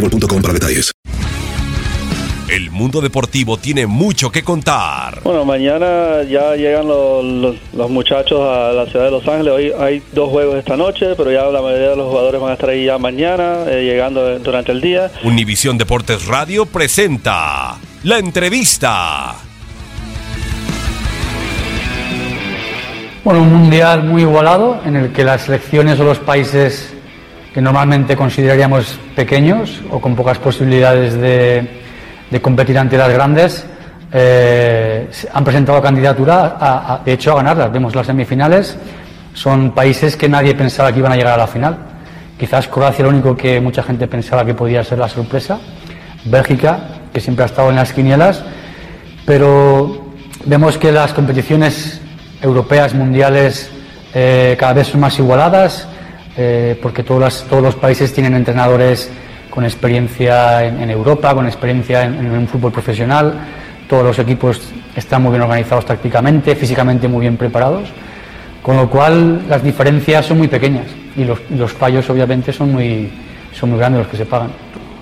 boostmobile.com para detalles. El mundo deportivo tiene mucho que contar. Bueno, mañana ya llegan los, los- los muchachos a la ciudad de Los Ángeles. Hoy hay dos juegos esta noche, pero ya la mayoría de los jugadores van a estar ahí ya mañana, eh, llegando durante el día. Univisión Deportes Radio presenta la entrevista. Bueno, un mundial muy igualado en el que las selecciones o los países que normalmente consideraríamos pequeños o con pocas posibilidades de, competir ante las grandes eh, han presentado candidatura, de hecho, a ganarlas. Vemos las semifinales, son países que nadie pensaba que iban a llegar a la final. Quizás Croacia lo único que mucha gente pensaba que podía ser la sorpresa. Bélgica, que siempre ha estado en las quinielas, pero vemos que las competiciones europeas, mundiales, eh, cada vez son más igualadas, eh, porque todos, las- todos los países tienen entrenadores con experiencia en, en Europa, con experiencia en, en un fútbol profesional, todos los equipos están muy bien organizados tácticamente, físicamente muy bien preparados, con lo cual las diferencias son muy pequeñas y los, los fallos obviamente son muy, son muy grandes los que se pagan.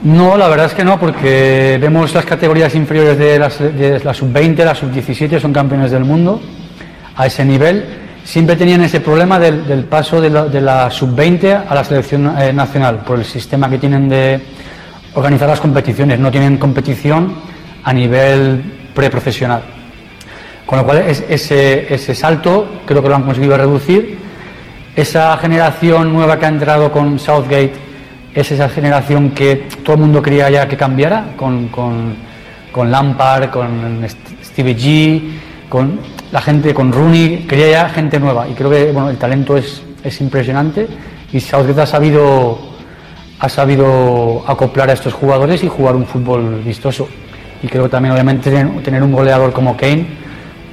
No, la verdad es que no, porque vemos las categorías inferiores de, las- de la sub-20, la sub-17, son campeones del mundo a ese nivel. Siempre tenían ese problema del, del paso de la, de la sub-20 a la selección eh, nacional, por el sistema que tienen de organizar las competiciones. No tienen competición a nivel preprofesional. Con lo cual, es- ese, ese salto creo que lo han conseguido reducir. Esa generación nueva que ha entrado con Southgate es esa generación que todo el mundo quería ya que cambiara, con, con, con Lampard, con St- Stevie G, con la gente, con Rooney, quería ya gente nueva. Y creo que bueno, el talento es, es impresionante y Southgate ha sabido, ha sabido acoplar a estos jugadores y jugar un fútbol vistoso. Y creo que también, obviamente, tener, un goleador como Kane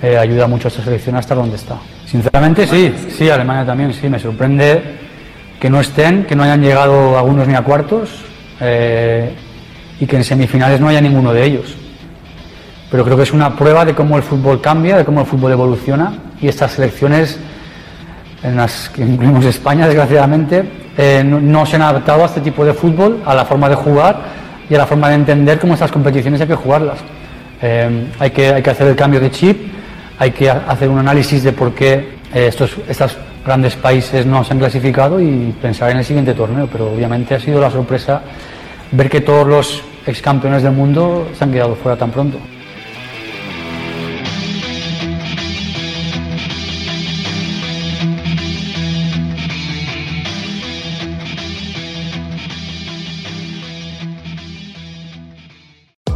eh, ayuda mucho a esta selección a estar donde está. Sinceramente, sí, sí, Alemania también, sí, me sorprende que no estén, que no hayan llegado algunos ni a cuartos eh, y que en semifinales no haya ninguno de ellos. Pero creo que es una prueba de cómo el fútbol cambia, de cómo el fútbol evoluciona y estas selecciones, en las que incluimos España, desgraciadamente, eh, no, se han adaptado a este tipo de fútbol, a la forma de jugar y a la forma de entender cómo estas competiciones hay que jugarlas. Eh, hay, que, hacer el cambio de chip, hay que ha- hacer un análisis de por qué eh, estos, estos grandes países no se han clasificado y pensar en el siguiente torneo. Pero obviamente ha sido la sorpresa ver que todos los ex campeones del mundo se han quedado fuera tan pronto.